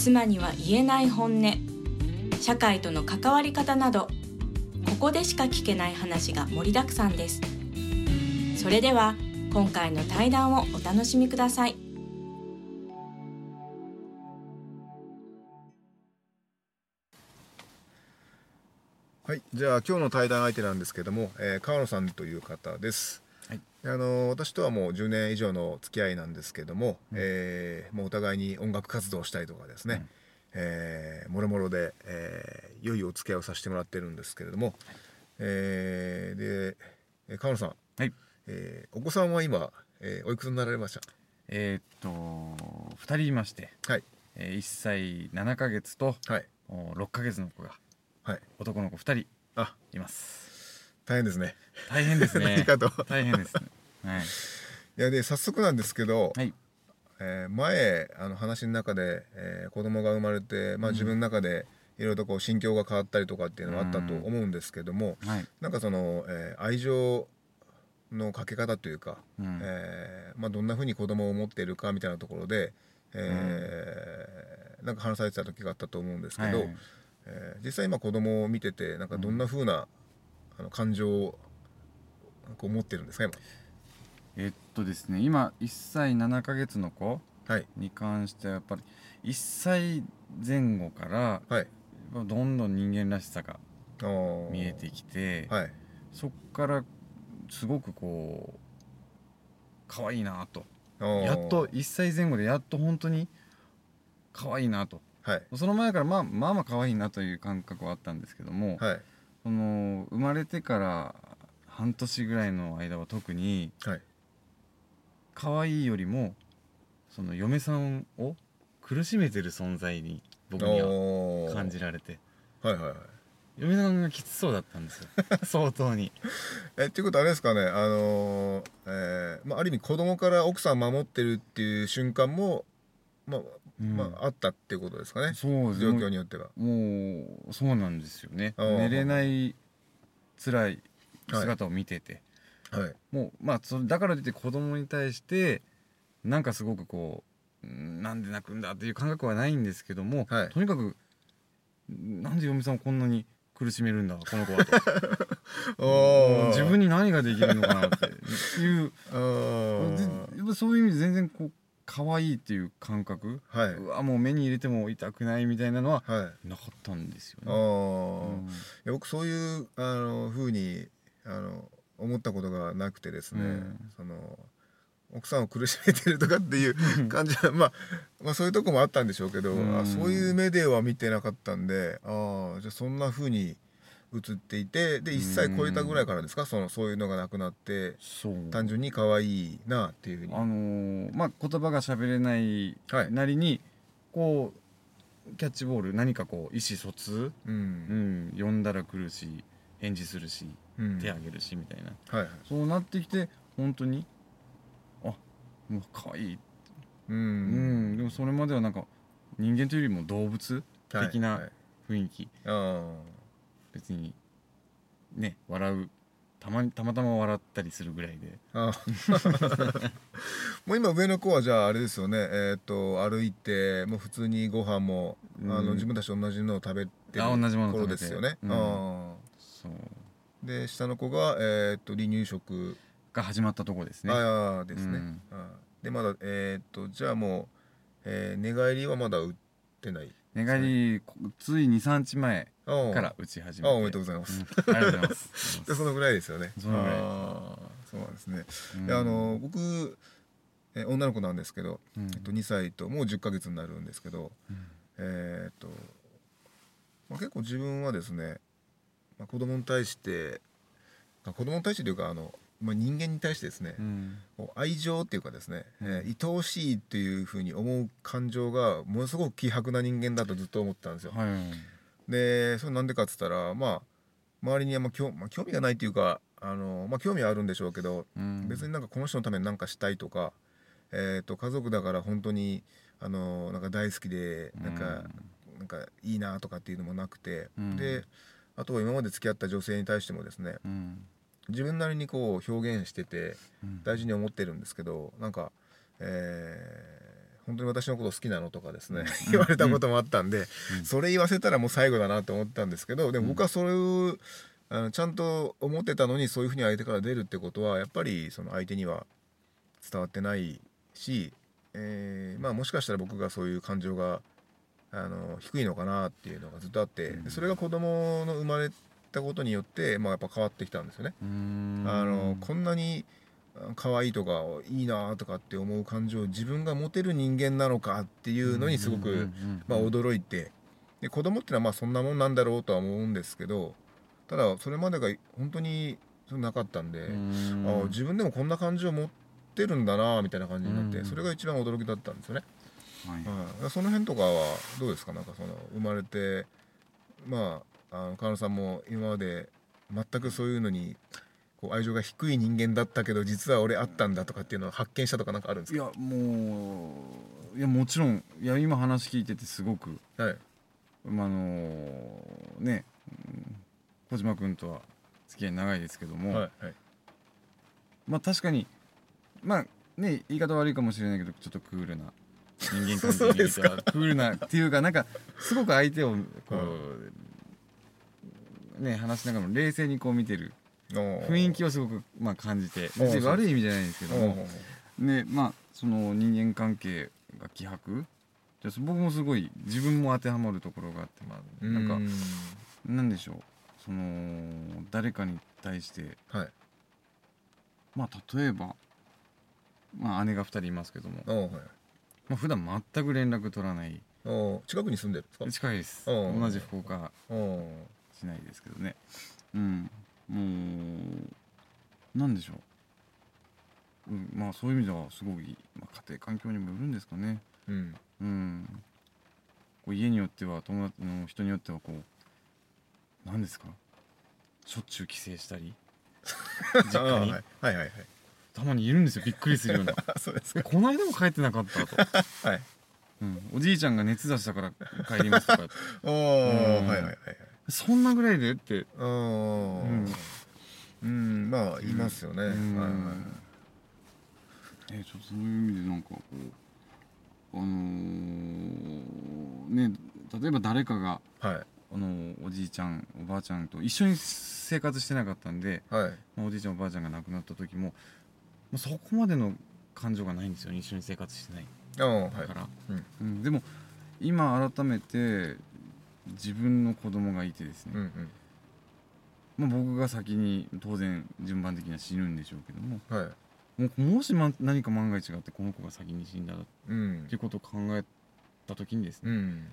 妻には言えない本音。社会との関わり方などここでしか聞けない話が盛りだくさんです。それでは今回の対談をお楽しみください。はい、じゃあ今日の対談相手なんですけども、えー川野さんという方です。はい。あの私とはもう10年以上の付き合いなんですけども、えーもうお互いに音楽活動をしたりとかですね、えーもろもろで、えー良いお付き合いをさせてもらってるんですけれども、えーでえー川野さん、はい。えーお子さんは今、えーおいくつになられましえーっと2人いまして、たはい。えー、1歳7ヶ月とはい。お6ヶ月の子がはい。男の子2人あ。います。大変ですね。大変ですね 何。かと大変ですね。はい。いやで早速なんですけど、はい。えー前あの話の中で、えー子供が生まれて、まあ、自分の中でいろいろとこう心境が変わったりとかっていうのがあったと思うんですけども、はい。なんかその、えー愛情のかけ方というか、うんえーまあ、どんなふうに子供を持っているかみたいなところで、えーなんか話されてた時があったと思うんですけど、はいえー実際今子供を見ててなんかどんなふうな、あの感情をこう持ってるんですか今？えーっとですね、今1歳7ヶ月の子はい。に関してはやっぱり1歳前後からはい。どんどん人間らしさがあー。見えてきて、はい。そっからすごくこう可愛いなと。あー。やっと1歳前後でやっと本当に可愛いなと。はい。その前からまあまあまあ可愛いなという感覚はあったんですけども、はいその生まれてから半年ぐらいの間は特にはい。可愛いよりもその嫁さんを苦しめてる存在に僕にはは感じられて。はいはいはい。嫁さんがきつそうだったんですよ。相当に。えっていうことはあれですかね。あのーえーまあ、ある意味子供から奥さん守ってるっていう瞬間もまあ、うんまああったっていうことですかね。そう状況によっては。もうそうなんですよね。寝れない辛い姿を見てて、はい。もうまあそれだからといって子供に対してなんかすごくこううんなんで泣くんだっていう感覚はないんですけども、はい。とにかくなんで嫁さんをこんなに苦しめるんだこの子はと。自分に何ができるのかなっていう。あー。でやっぱそういう意味で全然こう可愛いっていう感覚、はい。うわもう目に入れても痛くないみたいなのははい。なかったんですよあね。ー。うん。僕そういうあの風にあの思ったことがなくてですね、うん。その奥さんを苦しめてるとかっていう 感じは、まあ、まあそういうとこもあったんでしょうけど、うん。あそういう目では見てなかったんでああじゃあそんな風に映っていてで1歳超えたぐらいからですか？そのそういうのがなくなって単純に可愛いなっていうふうに。あのーまあ言葉が喋れないはい。なりに、こうキャッチボール何かこう意思疎通、ううん。ん、呼んだら来るし返事するしうん。手あげるしみたいな、はいはい。そうなってきて本当にあもう可愛い、ううん。んでもそれまではなんか人間というよりも動物はい的なはい雰囲気、あ別にね笑うたまにたまたま笑ったりするぐらいで。ああ。もう今上の子はじゃああれですよね。えっ、と歩いてもう普通にご飯も、あうん。の自分たちと同じのを食べてるあ同じものを頃食べて。ですよね、うん。あそう。あで下の子が、えっと離乳食、が始まったとこですね。ああですね、うん。ああ。でまだえっ、とじゃあもう、えー寝返りはまだ打ってない。寝返りこつい23日前から打ち始めて。ああおめでとうございます、うん。ありがとうございます。でそのぐらいですよね。そのぐらい。ああそうなんですね、うん。であの僕え女の子なんですけど、うん。えっと、2歳ともう10ヶ月になるんですけど、うん。えーっと、まあ、結構自分はですね、まあ、子供に対してあ子供に対してというかあのまあ、人間に対してですね、うん。愛情っていうかですね、うん。えー愛おしいっていうふうに思う感情がものすごく希薄な人間だとずっと思ってたんですよ。はい。でそれなんでかっつったらまあ周りにあんま興,、まあ、興味がないっていうかあの、まあ、興味はあるんでしょうけど、うん。別になんかこの人のために何かしたいとか、えー、と家族だから本当にあのなんか大好きでなんか、なんかいいなとかっていうのもなくて、うん。であとは今まで付き合った女性に対してもですねうん自分なりにこう表現しててうん。大事に思ってるんですけどなんか、えー本当に私のこと好きなのとかですね、うん。言われたこともあったんで、うん。それ言わせたらもう最後だなと思ったんですけどでも僕はそれをあのちゃんと思ってたのにそういうふうに相手から出るってことはやっぱりその相手には伝わってないし、えーまあ、もしかしたら僕がそういう感情があの低いのかなっていうのがずっとあってでそれが子供の生まれたことによって、まあ、やっぱ変わってきたんですよね。うん。あのこんなにあ可愛いとかいいなとかって思う感情を自分が持てる人間なのかっていうのにすごく、驚いて。で子供ってのはまあそんなもんなんだろうとは思うんですけどただそれまでが本当になかったんで、うん。あ自分でもこんな感情を持ってるんだなみたいな感じになって、うん。それが一番驚きだったんですよね。はい。はい、その辺とかはどうですか？なんかその生まれてまああの川野さんも今まで全くそういうのにこう愛情が低い人間だったけど実は俺あったんだとかっていうのを発見したとかなんかあるんですか？いやもういやもちろんいや今話聞いててすごくはい。まああのねうん小島君とは付き合い長いですけども、はいはい。まあ確かにまあね言い方悪いかもしれないけどちょっとクールな 人間関係にいたそうですか。クールなっていうかなんかすごく相手をこう、ね話しながらも冷静にこう見てる。雰囲気をすごくまあ感じて。別に悪い意味じゃないんですけども。でまあその人間関係が希薄。じゃあ僕もすごい自分も当てはまるところがあってまあなんかなんでしょう。その誰かに対してはい。まあ例えば、まあ、姉が2人いますけども、おはい。まあ普段全く連絡取らない。お近くに住んでるんですか？近いです。同じ福岡お市内ですけどね。うん。もうなんでしょう、うん、まあそういう意味ではすごい、まあ、家庭環境にもよるんですかね。うん。うん。こう家によっては友達の人によってはこう何ですか？しょっちゅう帰省したり 実家に？あはい。はいはいたまにいるんですよ。びっくりするような。あそうですえか。この間も帰ってなかったと、はい。うん、おじいちゃんが熱出したから帰りますとか おうん。おはいはいはいはいそんなぐらいでって。うん。まあいますよね。はいうん。はいえちょっとそういう意味でなんかこうあのーね例えば誰かがはい。あのおじいちゃんおばあちゃんと一緒に生活してなかったんで、はい。まあおじいちゃんおばあちゃんが亡くなった時も、まあ、そこまでの感情がないんですよね。一緒に生活してない。だから、うん。うん。でも今改めて自分の子供がいてですね、うんうん。まあ、僕が先に当然順番的には死ぬんでしょうけども。はい。もうもし、ま、何か万が一があってこの子が先に死んだらっうん。ていうことを考えた時にですね、うん。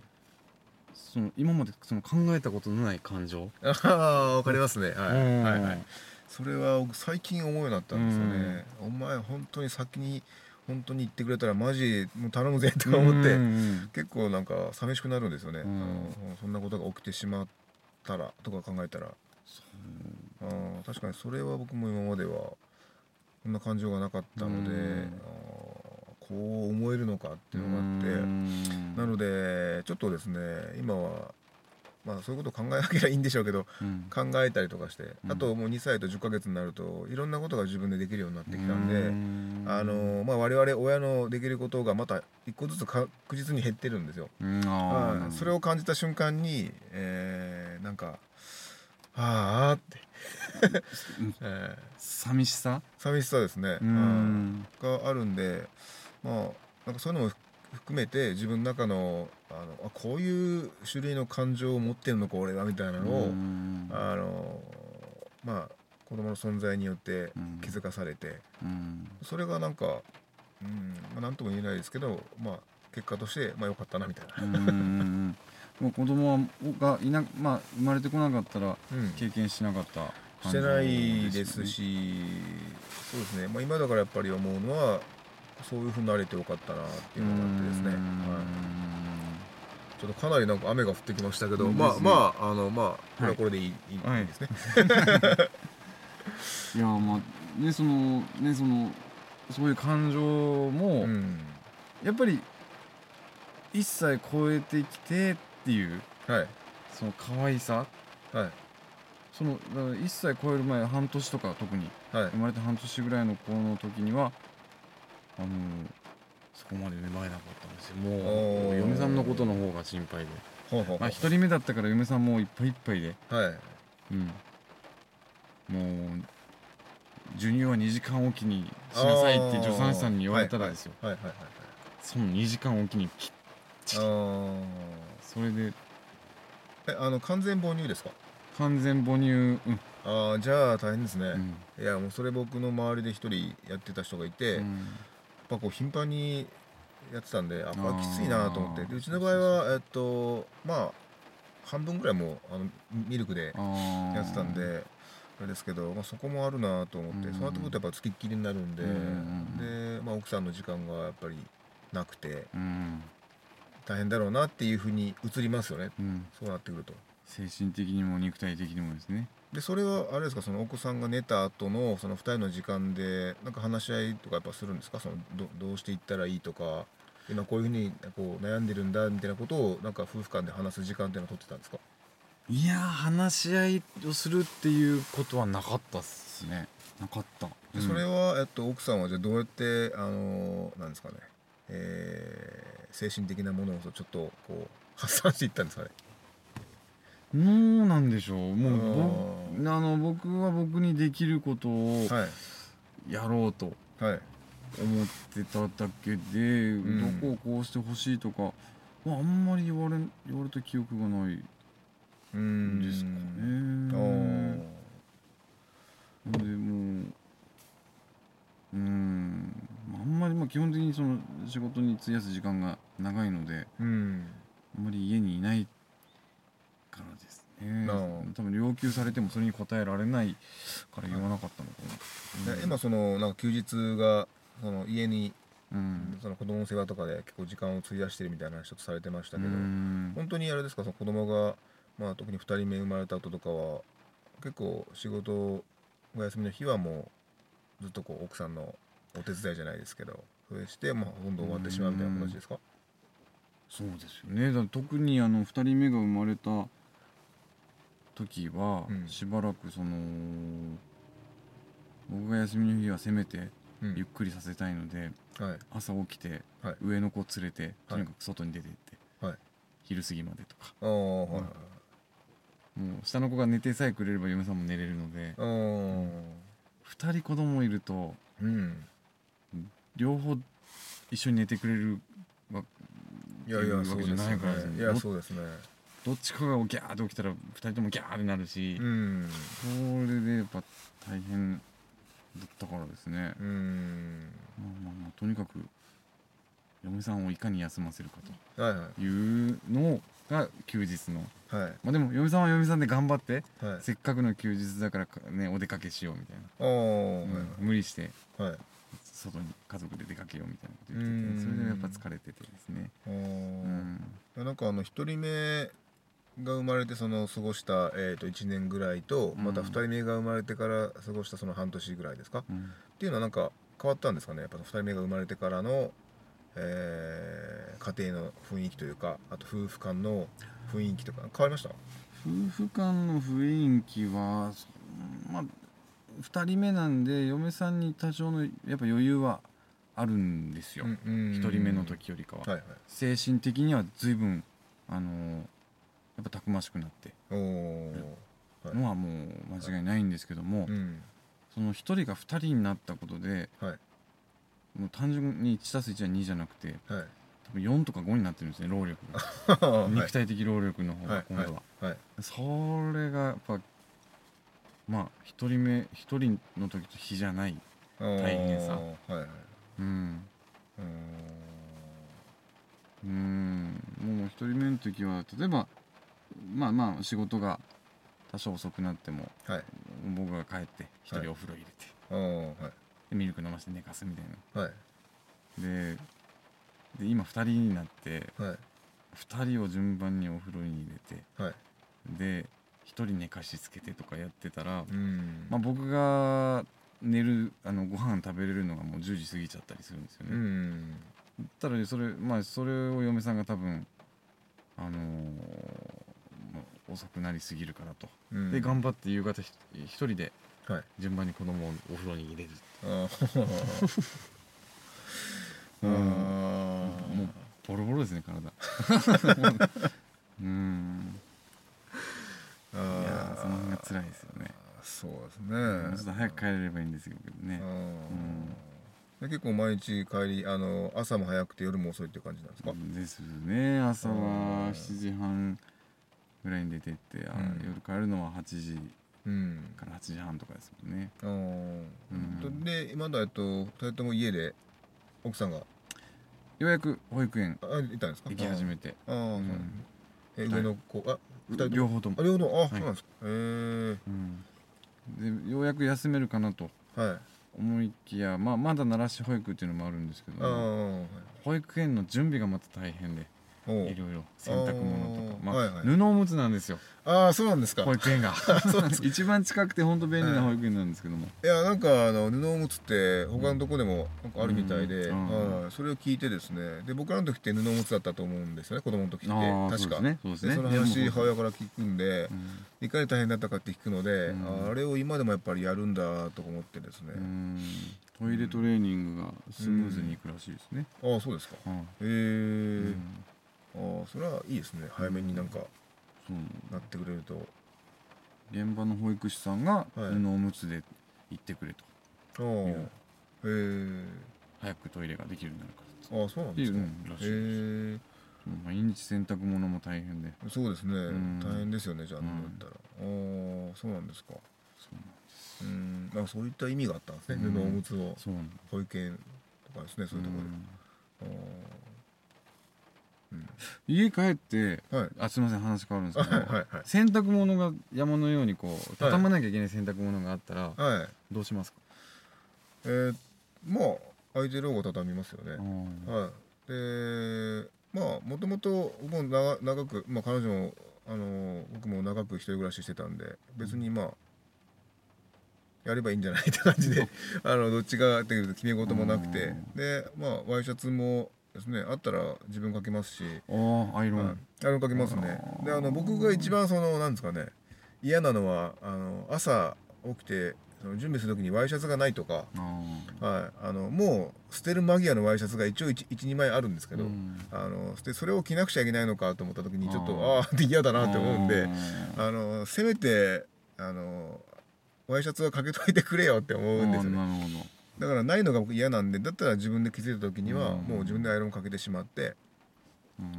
その今までその考えたことのない感情、ああわかりますね。はい。うん。はいはい。それは僕最近思うようになったんですよね。お前本当に先に本当に言ってくれたらマジもう頼むぜとか思ってうん結構なんか寂しくなるんですよね、ん。あのそんなことが起きてしまったらとか考えたら。あー確かにそれは僕も今まではこんな感情がなかったので、うん。あーこう思えるのかっていうのがあって、うん。なのでちょっとですね今はまあそういうことを考えなければいいんでしょうけどうん。考えたりとかして、うん。あともう2歳と10ヶ月になるといろんなことが自分でできるようになってきたんで、うん。あのまあ、我々親のできることがまた一個ずつ確実に減ってるんですよ。うん。それを感じた瞬間に、えーなんか「ああ」って、うん。えー。寂しさ？寂しさですね、うん。はいがあるんでまあなんかそういうのも含めて自分の中のあのあこういう種類の感情を持ってるのか俺はみたいなのを、うん。あのまあ子供の存在によってうん。気づかされて、うん。それがなんか、うんまあ、なんとも言えないですけど、まあ、結果として、まあ、良かったなみたいな。うんもう子供がいな、まあ、生まれてこなかったらうん。経験しなかったしてないですし、そうですね、まあ、今だからやっぱり思うのはそういうふうになれてよかったなっていうのがあってですね、はい、ちょっとかなりなんか雨が降ってきましたけど、まあまああのまあこれはこれでいい,、い、いですね。い。やまあねそのねそのそういう感情も、うん、やっぱり一切超えてきてっていう、はい、その可愛さ、はい、そのだから1歳超える前半年とか特に、はい、生まれて半年ぐらいの子の時にはあのそこまで芽生えなかったんですよ。もう嫁さんのことの方が心配で。ほうほうまあ、1人目だったから嫁さんもいっぱいいっぱいで、はい。うん、もう授乳は2時間おきにしなさいって助産師さんに言われたらですよ、はいはいはいはい、その2時間おきにきっちり。それで。えあの完全母乳ですか？完全母乳。うん。ああじゃあ大変ですね、うん、いやもうそれ僕の周りで一人やってた人がいて、うん、ぱこう頻繁にやってたんであこれきついなと思って。でうちの場合はえっとまあ半分ぐらいもあのミルクでやってたんであれですけど、まあ、そこもあるなと思って、うん、そうなってくるとやっぱつきっきりになるんで、うん、で、まあ、奥さんの時間がやっぱりなくて、うん、大変だろうなっていうふうに映りますよね、そうなってくると。精神的にも肉体的にもですねでそれはあれですか？そのお子さんが寝た後のその2人の時間でなんか話し合いとかやっぱするんですか？そのどどうしていったらいいとか今こういうふうにこう悩んでるんだみたいなことをなんか夫婦間で話す時間っていうのは取ってたんですか？いや話し合いをするっていうことはなかったっすね。なかった、でそれは、えっと、奥さんはじゃあどうやってあのなんですかね、えー、精神的なものをちょっとこう発散していったんですかね？どうなんでしょう。もうあの僕は僕にできることをやろうと思ってただけで、はい、どこをこうしてほしいとか、まあ、あんまり言われ言われた記憶がないんですかね。でもううん。あんまりまあ基本的にその仕事に費やす時間が長いので、あんまり家にいないからですね。多分要求されてもそれに応えられないから言わなかったのかな、うん、今そのなんか休日がその家にうん、その子供の世話とかで結構時間を費やしてるみたいな話ちょっとされてましたけど、本当にあれですか？その子供がまあ特に2人目生まれた後とかは結構仕事お休みの日はもうずっとこう奥さんのお手伝いじゃないですけどそれしてまあほとんど終わってしまうみたいな形ですか？そうですよね。だ特にあの2人目が生まれた時は、しばらくその僕が休みの日はせめてゆっくりさせたいので、はい、朝起きて、はい、上の子連れてとにかく外に出てって、はい、昼過ぎまでとか、もう下の子が寝てさえくれれば嫁さんも寝れるので、うん、2人子供いると、うん、両方一緒に寝てくれるわけじゃないからですね。どっちかがギャーって起きたら2人ともギャーってなるし、うん、それでやっぱ大変だったからですね、うん、まあまあまあとにかく嫁さんをいかに休ませるかというのが休日の、はい。まあ、でも嫁さんは嫁さんで頑張って、はい、せっかくの休日だからねお出かけしようみたいな、うん、無理して、はい、外に家族で出かけようみたいなこと言っててそれでやっぱ疲れててですね。うん、なんかあの1人目が生まれてその過ごした、えー、と1年ぐらいと、また2人目が生まれてから過ごしたその半年ぐらいですか、うん、っていうのはなんか変わったんですかね？やっぱ2人目が生まれてからの、えー、家庭の雰囲気というかあと夫婦間の雰囲気とか変わりました？夫婦間の雰囲気はまあ2人目なんで嫁さんに多少のやっぱ余裕はあるんですよ、うん、1人目の時よりかは、はいはい、精神的には随分あのーやっぱたくましくなって。のはもう間違いないんですけども、はい。うん、その1人が2人になったことで、はい、もう単純に 1+1 は2じゃなくて、はい、多分4とか5になってるんですね労力が。肉体的労力の方が今度は、はい、それがやっぱまあ1人目1人の時と比じゃない大変さ、はいはい、うん。うん。もう1人目の時は例えばまあまあ仕事が多少遅くなっても、はい、僕が帰って一人お風呂入れて、はい。でミルク飲ませて寝かすみたいな。はい。でで今2人になってはい。2人を順番にお風呂に入れてはい。で1人寝かしつけてとかやってたら、うん。まあ、僕が寝るあのご飯食べれるのがもう10時過ぎちゃったりするんですようね。ん。ただそれまあそれを嫁さんが多分あのーまあ遅くなりすぎるからと、うん。で頑張って夕方ひ一人ではい。順番に子供をお風呂に入れるう。ん。あもうボロボロですね体。うん。いー。やあその辺が辛いですよね。そうですもうちょっねと早く帰れればいいんですけどね。うん。で結構毎日帰りあの朝も早くて夜も遅いっていう感じなんですか？ですね朝うん。は7時半ぐらいに出てって、あうん。夜帰るのは8時うん。から8時半とかですもんね。うん。で今だえっと2人とも家で奥さんが？ようやく保育園あいたんですか？行き始めて。あー。あー、うんえ上の子？あ両方とも。あ、両方とも？あ、い。そうなんですか。へえうん、でようやく休めるかなとはい。思いきや、まあ、まだ奈良市保育っていうのもあるんですけどあもあ保育園の準備がまた大変でいろいろ洗濯物とか。まあ、はいはい。布おむつなんですよ。ああそうなんですか。保育園が。一番近くて本当便利な保育園なんですけども、いやなんかあの布おむつって他のとこでもなんかあるみたいで、うん。はい。それを聞いてですね。で僕らの時って布おむつだったと思うんですよね。子供の時って。確か。そうですね。そね。でその話う母親から聞くんでうん。いかに大変だったかって聞くので、うん。あれを今でもやっぱりやるんだとか思ってですね、うん。トイレトレーニングがスムーズにいくらしいですね、ああそうですか。えうんああそれはいいですね。早めになんかそうなってくれると。現場の保育士さんが布はい。おむつで行ってくれと、ああへう。んえ早くトイレができるようになるからああそうなんですか。うん、らしいです、毎日洗濯物も大変で。そうですね、ん。大変ですよねじゃあ、うんだったら。ああそうなんですか。そうなんです。うん。なんかそういった意味があったんですね、うん布おむつを保育園とかですねそういうところで、家帰ってはい。あすみません話変わるんですけど、はい洗濯物が山のようにこう畳まなきゃいけない洗濯物があったらはい。どうしますか、えー、まあ空いてる方が畳みますよね、うん。はい。でまあもともと僕も長長く、まあ、彼女もあの僕も長く一人暮らししてたんで別にまあやればいいんじゃないって感じで あのどっちがっていう決め事もなくて。うん。でまあワイシャツもですね。あったら自分かけますし、ああアイロン、はい、アイロンかけますね。であの僕が一番そのなんですかね。嫌なのはあの朝起きてその準備する時にワイシャツがないとか、あはい、あのもう捨てる間際のワイシャツが一応12枚あるんですけど、うん。あのでそれを着なくちゃいけないのかと思った時にちょっとあーあって嫌だなって思うんでああのせめてあのワイシャツはかけといてくれよって思ーうんですよねだからないのが僕嫌なんでだったら自分で気づいた時にはうん。もう自分でアイロンかけてしまって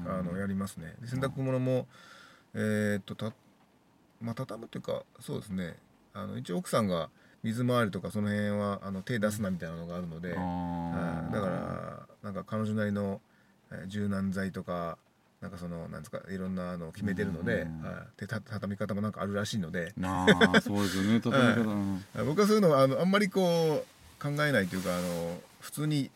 あのやりますね。で洗濯物もえーっとたまあ畳むというかそうですね。あの一応奥さんが水回りとかその辺はあの手出すなみたいなのがあるので、はい。だからなんか彼女なりのえー柔軟剤とかなんかそのなんですかいろんなのを決めてるので、うん。はい、でた畳み方もなんかあるらしいので。ああそうですよね。畳み方、うん。僕はそういうのはあのあんまりこう考えないというかあの普通に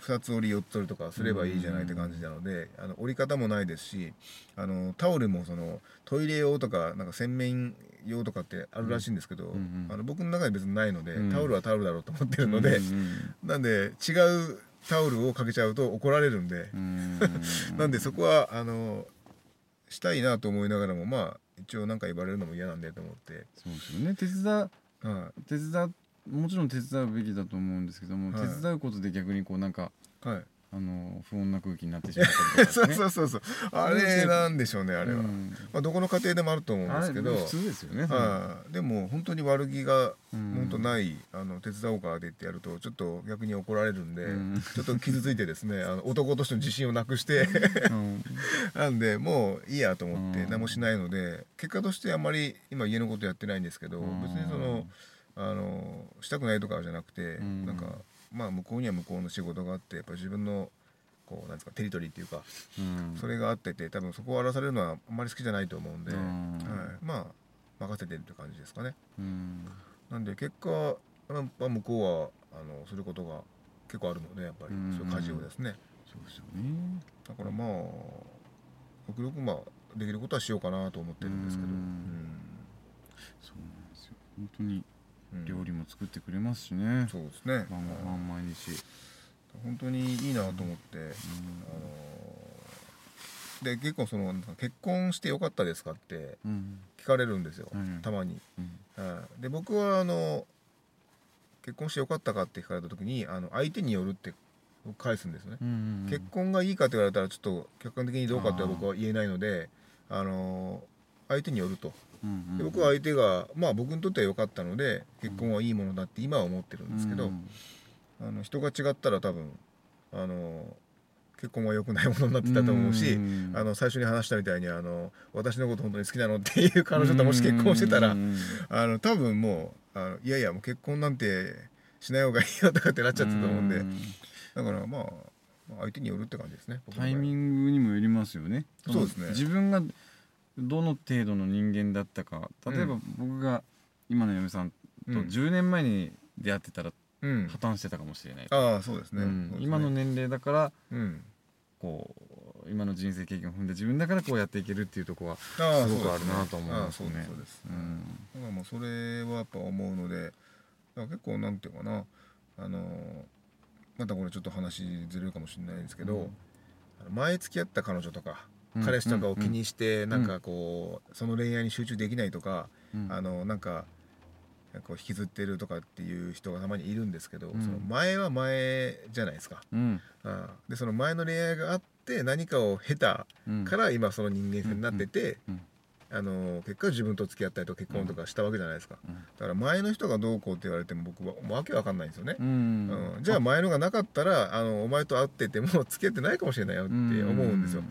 2つ折り4つ折りとかすればいいじゃないって感じなので、あの折り方もないですしあのタオルもそのトイレ用とかなんか洗面用とかってあるらしいんですけど、んうんあの僕の中に別にないので、うんタオルはタオルだろうと思ってるので、なんで違うタオルをかけちゃうと怒られるんで、うんうん なんでそこはあのしたいなと思いながらもまあ一応なんか言われるのも嫌なんでと思って、そうですよね。手伝うは手伝うもちろん手伝うべきだと思うんですけども、はい。手伝うことで逆にこうなんかい、はい。あの不穏な空気になってしまったりとか、ね、そうそうそ うあれなんでしょうねあれは、うん。まあ、どこの家庭でもあると思うんですけど。あれ普通ですよね、はい。でも本当に悪気がうん。本当ない、あの手伝おうかって言ってやるとちょっと逆に怒られるんで、うん。ちょっと傷ついてですねあの男としての自信をなくして。うん。なんでもういいやと思ってうん。何もしないので結果としてあんまり今家のことやってないんですけどうん。別にそのあのしたくないとかじゃなくてうん。なんかまあ向こうには向こうの仕事があってやっぱ自分のこうなんですかテリトリーっていうかうん。それがあってて多分そこを荒らされるのはあんまり好きじゃないと思うんで、うん。はい、まあ任せてるって感じですかね。なんで結果やっぱ向こうはあのすることが結構あるのでやっぱりそういう家事をですね。そうですよね。だからまあ極力まあできることはしようかなと思ってるんですけど。そうなんですよ。本当に料理も作ってくれますしね、そうですね。晩ご飯毎日本当にいいなと思って、あので結構その結婚してよかったですかって聞かれるんですよ、うん、たまに、うん、で僕はあの結婚してよかったかって聞かれた時にあの相手によるって返すんですよね、結婚がいいかって言われたらちょっと客観的にどうかって僕は言えないのであの相手によると、で僕は相手がまあ僕にとっては良かったので結婚はいいものだって今は思ってるんですけど、あの人が違ったら多分あの結婚は良くないものになってたと思うしあの最初に話したみたいにあの私のこと本当に好きなのっていう彼女ともし結婚してたらあの多分もうあのいやいやもう結婚なんてしない方がいいよとかってなっちゃってたと思うんでだからまあ相手によるって感じですねタイミングにもよりますよね。そうですね。自分がどの程度の人間だったか。例えば僕が今の嫁さんと10年前に出会ってたら破綻してたかもしれない、ああそうですね,、今の年齢だから、こう今の人生経験を踏んで自分だからこうやっていけるっていうとこはすごくあるなと思いますね。そうです。だからもうそれはやっぱ思うので結構なんていうかな。あのまたこれちょっと話ずれるかもしれないんですけど、前付き合った彼女とか彼氏とかを気にして、なんかこうその恋愛に集中できないとか、あのなんかこう引きずってるとかっていう人がたまにいるんですけど、うん、その前は前じゃないですか、うん、あでその前の恋愛があって何かを経たから今その人間性になってて、あの結果自分と付き合ったりと結婚とかしたわけじゃないですか、だから前の人がどうこうって言われても僕はわけわかんないんですよね、うん。じゃあ前のがなかったらあのお前と会ってても 付き合ってないかもしれないよって思うんですよ、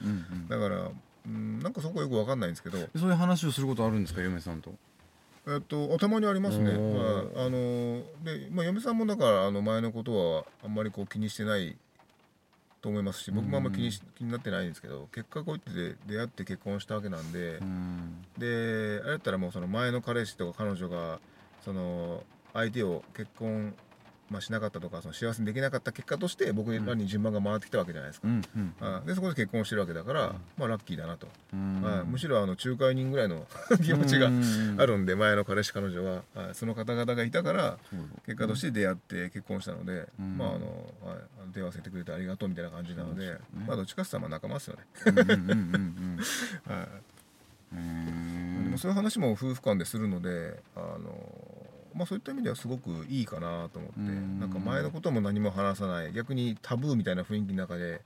だからうんなんかそこよくわかんないんですけど。そういう話をすることあるんですか嫁さんと？えっと、たまにありますね、はい、あので、まあ、嫁さんもだからあの前のことはあんまりこう気にしてないと思いますし僕もあんまり気にし気になってないんですけど結果こうやって出会って結婚したわけなんでであれだったらもうその前の彼氏とか彼女がその相手を結婚まあ、しなかったとかその幸せにできなかった結果として僕らに順番が回ってきたわけじゃないですか、うん。うん、でそこで結婚してるわけだから、まあ、ラッキーだなと、まあ、むしろあの仲介人ぐらいの 気持ちがあるんで前の彼氏彼女は。その方々がいたから結果として出会って結婚したので、まああのはい、出会わせてくれてありがとうみたいな感じなので、ね、まあ、どっちかって言ったら仲間ですよね。そういう話も夫婦間でするのであのまあ、そういった意味ではすごくいいかなと思ってなんか前のことも何も話さない逆にタブーみたいな雰囲気の中で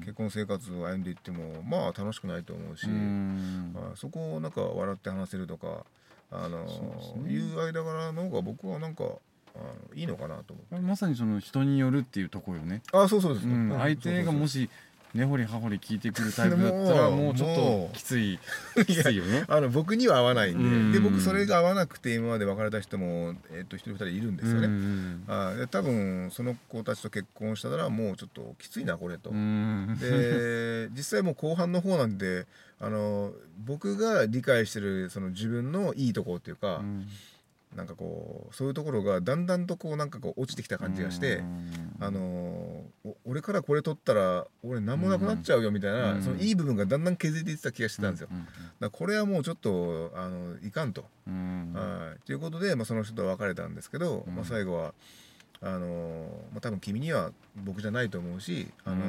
結婚生活を歩んでいってもまあ楽しくないと思うしまあ、そこをなんか笑って話せるとかあの、ね、いう間柄の方が僕はなんかあのいいのかなと思まさにその人によるっていうところよね。あそうそうです、うん、相手がもし根掘り葉掘り聞いてくるタイプだったら もうちょっときつい きついよね。あの僕には合わないんで。で僕それが合わなくて今まで別れた人も、えー、と1人2人いるんですよね。あで多分その子たちと結婚したらもうちょっときついなこれと。で実際もう後半の方なんであの僕が理解してるその自分のいいところっていうか、うんなんかこうそういうところがだんだんとこうなんかこう落ちてきた感じがしてあの俺からこれ取ったら俺何もなくなっちゃうよみたいなそのいい部分がだんだん削れていってた気がしてたんですよ。だこれはもうちょっとあのいかんと。はいということで、まあ、その人と別れたんですけど、まあ、最後は。あのまあ、多分君には僕じゃないと思うし、あの、うん、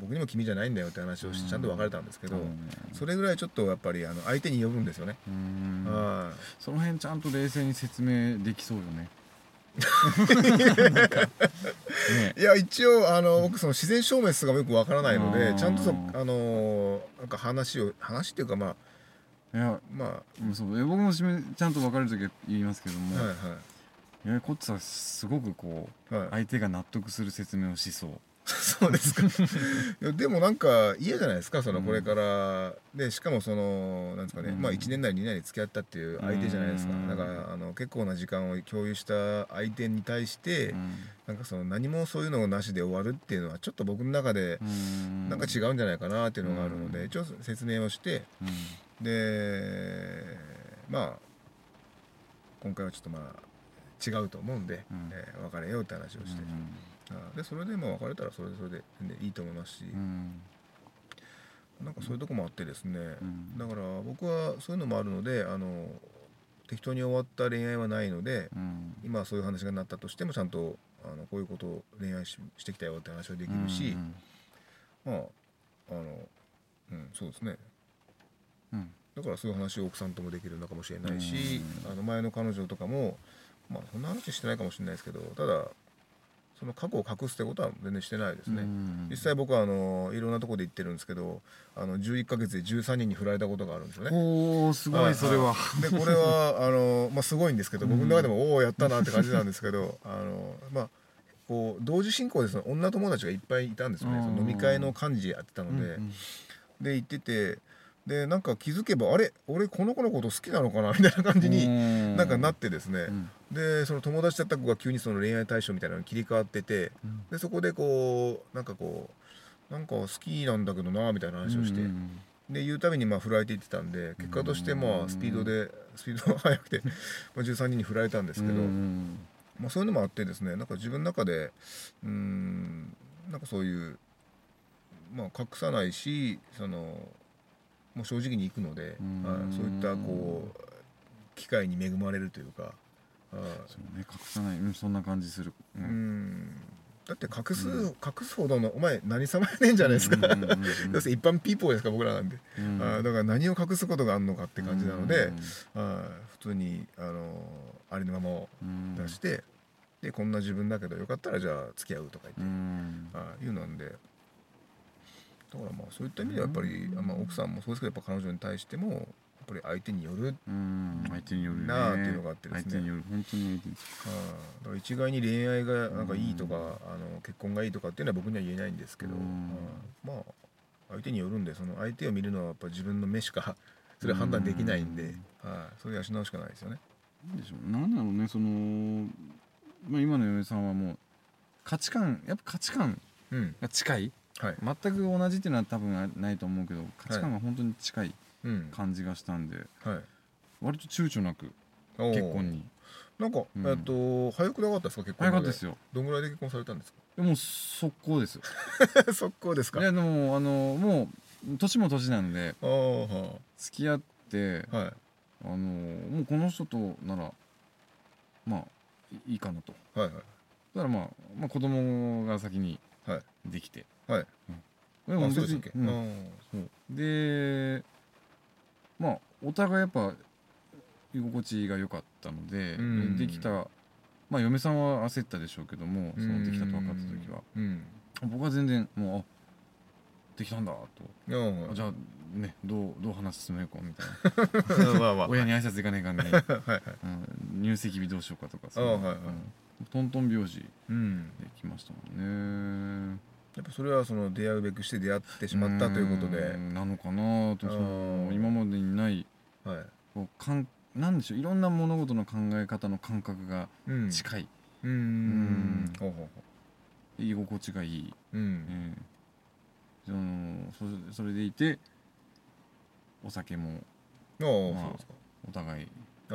僕にも君じゃないんだよって話をしちゃんと別れたんですけど、うん、それぐらいちょっとやっぱりあの相手に呼ぶんですよね、うん、その辺ちゃんと冷静に説明できそうよね。ね、いや一応あの僕その自然消滅がよくわからないのでちゃんとそあのなんか話を話っていうかまあいやまあ。そう。僕もちゃんと別れる時は言いますけども、はいはいやこっちはすごくこう、はい、相手が納得する説明をしそう。そうですか。でもなんか嫌じゃないですかそのこれから、うん、でしかもそのなんですかね、うん、まあ1年内2年内に付き合ったっていう相手じゃないですか、うん、だからあの結構な時間を共有した相手に対して、うん、なんかその何もそういうのなしで終わるっていうのはちょっと僕の中でなんか違うんじゃないかなっていうのがあるので、一応説明をして、でまあ今回はちょっとまあ違うと思うんで、うん。えー別れようって話をして、あー。でそれでも別れたらそれでそれで全然いいと思いますし、うん。なんかそういうとこもあってですね、ん。だから僕はそういうのもあるのであの適当に終わった恋愛はないので、うん。今そういう話がなったとしてもちゃんとあのこういうことを恋愛ししてきたよって話をできるし、うんまああのうんそうですね。うん。だからそういう話を奥さんともできるのかもしれないし、あの前の彼女とかもまあそんな話してないかもしれないですけどただその過去を隠すってことは全然してないですね。うん。実際僕はあのいろんなところで言ってるんですけどあの11ヶ月で13人に振られたことがあるんですよね。おおすごいそれは。でこれはあの、まあ、すごいんですけど僕の中でも、おおやったなって感じなんですけどあの、まあ、こう同時進行でその女友達がいっぱいいたんですよね。うん。その飲み会の幹事やってたので、うん。で行っててでなんか気づけばあれ俺この子のこと好きなのかな？みたいな感じにうん。なんかなってですね、うん。でその友達だった子が急にその恋愛対象みたいなのに切り替わっててうん。でそこでこうなんかこうなんか好きなんだけどなみたいな話をして、うん。で言うたびにまあ振られていってたんで結果としてまあスピードでスピードが速くて まあ13人に振られたんですけど、うん。まあ、そういうのもあってですねなんか自分の中でうーんなんかそういう、まあ、隠さないしそのもう正直に行くので、うん。はいそういったこう機会に恵まれるというか、はい。そうね隠さない。うんそんな感じする。ううん。だって隠す、隠すほどのお前何様やねんじゃないですか、うんうんうんうん。要するに一般ピーポーですから僕らなんで、うん。あーだから何を隠すことがあるのかって感じなので、うん。あー普通にあのありのままをうん。出して、でこんな自分だけどよかったらじゃあ付き合うとか言うって、ん。ああいうのなんでだからまあそういった意味ではやっぱり、まあ、奥さんもそうですけどやっぱ彼女に対してもやっぱり相手による、うん。相手によるね。なあっていうのがあってですね。相手による本当に相手に。ああだから一概に恋愛がなんかいいとか、あの結婚がいいとかっていうのは僕には言えないんですけど、うん。まあ相手によるんでその相手を見るのはやっぱ自分の目しかそれは判断できないんで、はい、それ養うしかないですよね。なんでしょう。なんだろうねその、まあ、今の嫁さんはもう価値観やっぱ価値観うん。が近いはい。全く同じっていうのは多分ないと思うけど価値観が本当に近いうん。感じがしたんで、はい、割と躊躇なく結婚に。なんか、うん。えっと早くなかったですか結婚ま早かったですよ。どんぐらいで結婚されたんですでもう速攻です 速攻ですか？いやでもあのもう年も年なので付き合ってあはい。あのもうこの人とならまあいいいかなと。はいはい。だからまあ、まあ、子供が先にはい。できて、はいでもあそうでしたっけ、別にう。んでまあお互いやっぱ居心地が良かったので、うん。でできたまあ嫁さんは焦ったでしょうけどもあそのできたと分かった時は。うん。僕は全然もうあできたんだと。じゃあねどうどう話進めようかみたいな。親に挨拶行かないかんね、はいはいうん、入籍日どうしようかとかさ、あはいはいうん。トントン拍子でうん。きましたもんねやっぱそれはその出会うべくして出会ってしまったということで。うんなのかなとそのうん。今までにないはいこうかんなんでしょういろんな物事の考え方の感覚がうん。近い、うん。うん。ほうほうほ居心地がいい、ううん。ええ。そのそれそれでいてお酒もああまあそうですか。お互い。あ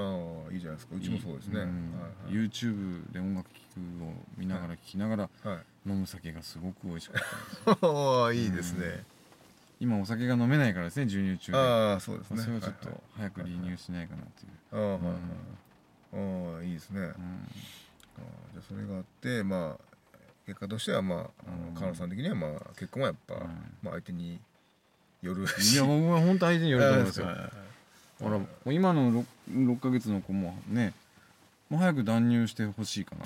あいいじゃないですか。うちもそうですね。はいんはい。YouTube で音楽聴くを見ながら聴きながらはい飲む酒がすごく美味しかったですああ いいですね。今お酒が飲めないからですね授乳中で。ああそうですね。それをちょっとはい早く離乳しないかなっていう、ああはいうんはい。ああいいですね。あうん。あじゃあそれがあってまあ結果としてはまああうん。の川野さん的にはまあ結婚はやっぱうん。まあ相手による。いや僕は本当相手によると思うんですよ。はいはいはい。ほらもう今の 6, 6ヶ月の子もねもう早く断乳してほしいかな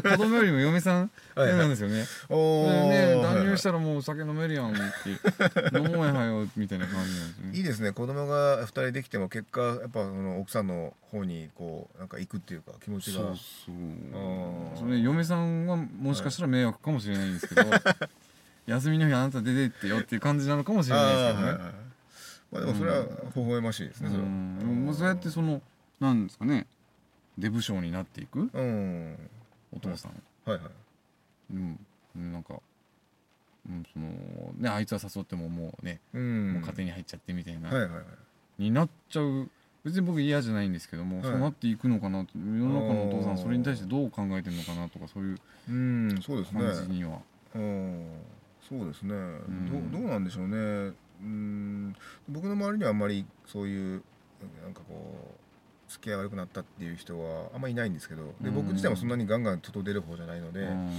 と。子供よりも嫁さん？はいはい。なんですよね。おでーね断乳したらもうお酒飲めるやんって。飲もうやはよみたいな感じなんですよね。いいですね。子供が2人できても結果やっぱその奥さんの方にこうなんか行くっていうか気持ちが。そうそう。それ嫁さんはもしかしたら迷惑かもしれないんですけど、休みの日あなた出てってよっていう感じなのかもしれないですけどね。まあでもそれは微笑ましいですねそれは。うん。そうやってそのなんですかねデブ賞になっていく？うん。お父さん、はいはい。うん、なんか、うん、そのねあいつは誘ってももうね、うん。もう家庭に入っちゃってみたいな、はいはいはい。になっちゃう。別に僕嫌じゃないんですけども、はい。そうなっていくのかな世の中のお父さんそれに対してどう考えてるのかなとかそういううんそうですね。感じには、うん。そうですね、ん。どうどうなんでしょうね。うん。僕の周りにはあんまりそういうなんかこう付き合い悪くなったっていう人はあんまりいないんですけどでうん。僕自体もそんなにガンガン外出る方じゃないので、うん。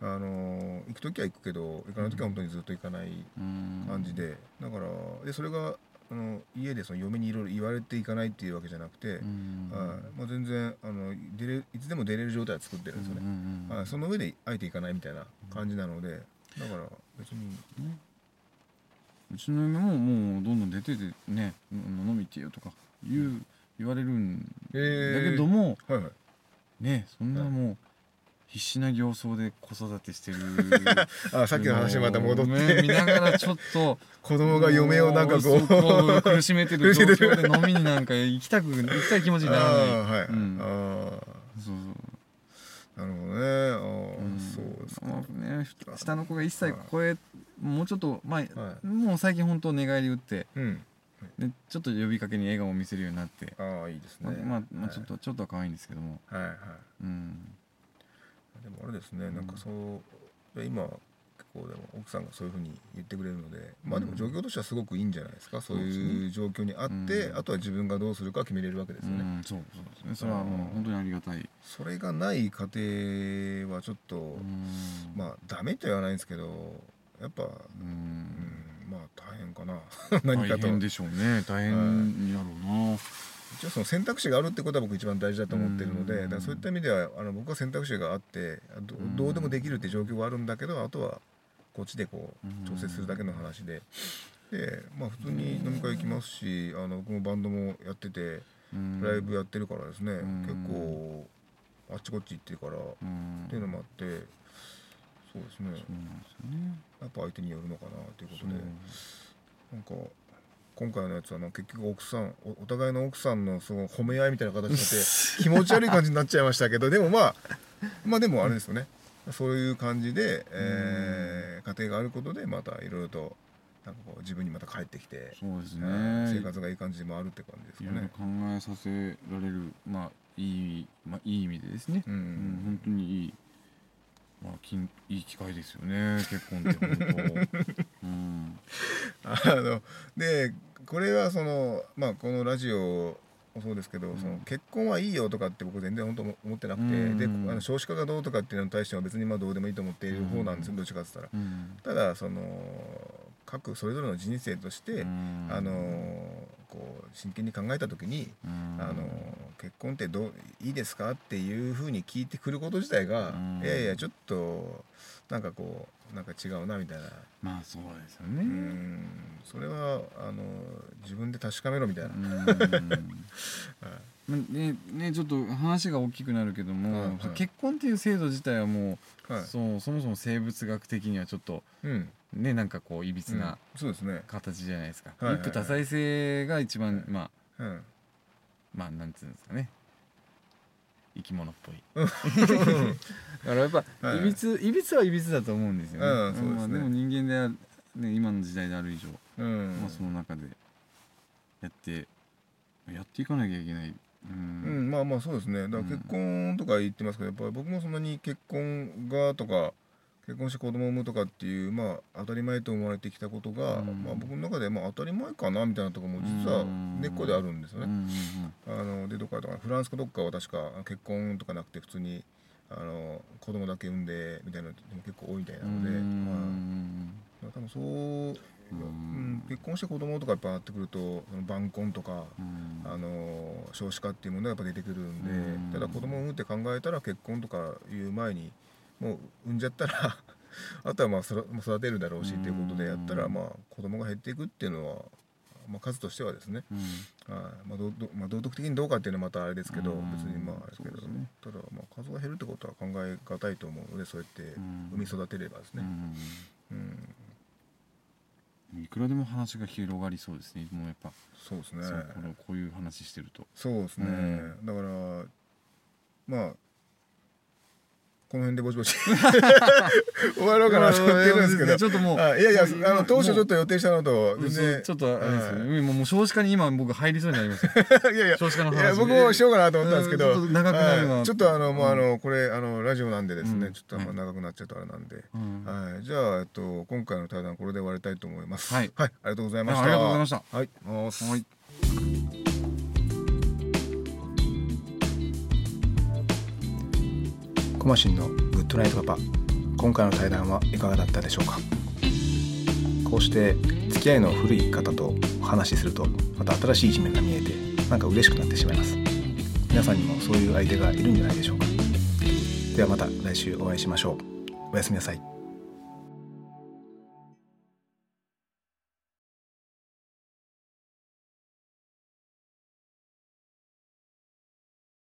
あの行く時は行くけど行かない時は本当にずっと行かないうん。感じで、だからでそれがあの家でその嫁にいろいろ言われていかないっていうわけじゃなくて、うん。はい。まあ、全然あの出れいつでも出れる状態は作ってるんですよね、うんうんはい、その上であえていかないみたいな感じなのでだから別に。うちの嫁ももうどんどん出ててねうん飲みてよとか言う言われるんだえけども、はいはい。ねそんなもう必死な形相で子育てしてる。あさっきの話にまた戻って、ね見ながらちょっと子供が嫁をなんかこう苦しめてる状況で飲みになんか行きたく行きたい気持ちにならない。あーはい、うん。あそうあなるほどね。あー、うん。そうですか、まあね下の子が1歳超えもうちょっとまあ、はもう最近本当寝返り打ってうんでちょっと呼びかけに笑顔を見せるようになって、ああいいですね。まあ、まあ、まあちょっとと、ちょっとは可愛いんですけども。はいはい。うん。でもあれですねなんかそう今結構でも奥さんがそういうふうに言ってくれるのでまあでも状況としてはすごくいいんじゃないですか、そういう状況にあって、うん。あとは自分がどうするか決めれるわけですよね、うんそうそうですねそれはもう本当にありがたい、それがない家庭はちょっと、うん。まあダメとは言わないんですけどやっぱ、ううんんまあ大変かな。何かと。大変でしょうね。大変になろうな。一応その選択肢があるってことは僕一番大事だと思ってるので、そういった意味ではあの僕は選択肢があってどうでもできるって状況があるんだけどあとはこっちでこう調整するだけの話で。でまあ、普通に飲み会行きますしあの僕もバンドもやっててうん。ライブやってるからですね、ん。結構あっちこっち行ってるから、っうん。ていうのもあってそうですね。そうなんですよね。やっぱ相手によるのかなということで。なんか今回のやつはまあ結局奥さんおお互いの奥さんのその褒め合いみたいな形になって気持ち悪い感じになっちゃいましたけど でもまあまあでもあれですよね。そういう感じで、えー家庭があることでまたいろいろとなんかこう自分にまた帰ってきて、そうですえーね生活がいい感じで回るって感じですかね。考えさせられるまあいいまあいい意味でですね。ううんん本当にいいまあ金いい機会ですよね結婚って本当。うん。あのでこれはそのまあこのラジオもそうですけど、うん。その結婚はいいよとかって僕全然本当思ってなくて、うん。であの少子化がどうとかっていうのに対しては別にまあどうでもいいと思っている方なんですよ、うん。どっちかって言ったら。うん。ただその各それぞれの人生として、うん。あのこう真剣に考えた時に、うん。あの結婚ってどういいですかっていうふうに聞いてくること自体が、うん。いやいやちょっとなんかこうなんか違うなみたいな。まあそうですようねん。それはあの自分で確かめろみたいな、ねねちょっと話が大きくなるけども、はいはい。結婚っていう制度自体はもう、はい。そうそもそも生物学的にはちょっとうんねなんかこういびつうんな形じゃないですか、はいはいはい。一夫多妻制が一番、はいまあうん、まあなんつうんですかね。生き物っぽい。だからやっぱ、はいいびつい。びつはいびつだと思うんですよね,、うんそうですね。まあ、でも人間でね、今の時代である以上、うん。まあ、その中でやってやっていかなきゃいけない。うん。うん、まあまあそうですね。だから結婚とか言ってますけどやっぱり僕もそんなに結婚がとか結婚して子供を産むとかっていうまあ当たり前と思われてきたことが、うん。まあ、僕の中でまあ当たり前かなみたいなところも実は根っこであるんですようんね。あのでどっかとかフランスかどっかは確か結婚とかなくて普通にあの子供だけ産んでみたいなのも結構多いみたいなうんので、うんまあ、多分そう、うん、結婚して子供とかやっぱなってくると晩婚とか、うん。あの少子化っていうものがやっぱ出てくるんで、うん。ただ子供を産むって考えたら結婚とかいう前にもう産んじゃったら あとはまあ育てるだろうしっていうことでやったら、うん。まあ子供が減っていくっていうのは、まあ、数としてはですね、うん。はい。まあどどまあ、道徳的にどうかっていうのはまたあれですけど、うん。別にまああれですけど。ね。ただまあ数が減るってことは考え難いと思うのでそうやってうん。産み育てればですね、うんうんいくらでも話が広がりそうですね。もうやっぱ、そうですね。こういう話してると。そうですね、うん。だからまあこの辺でぼちぼち。終わろうかなと思ってるんですけど、ちょっともう。いやいやあの当初ちょっと予定したのと全然。ちょっとあれですね、もう少子化に今僕入りそうになります。いやいや少子化の話僕もしようかなと思ったんですけど、長くなるな、ちょっとあのもうあのこれあのラジオなんでですね、ちょっと長くなっちゃうとあれなんで、はい。じゃあえっと今回の対談これで終わりたいと思います。はい、はい、ありがとうございました。ありがとうございました。はい。はいコマシンのグッドナイトパパ今回の対談はいかがだったでしょうか？こうして付き合いの古い方とお話しするとまた新しい一面が見えてなんか嬉しくなってしまいます。皆さんにもそういう相手がいるんじゃないでしょうか。ではまた来週お会いしましょう。おやすみなさい。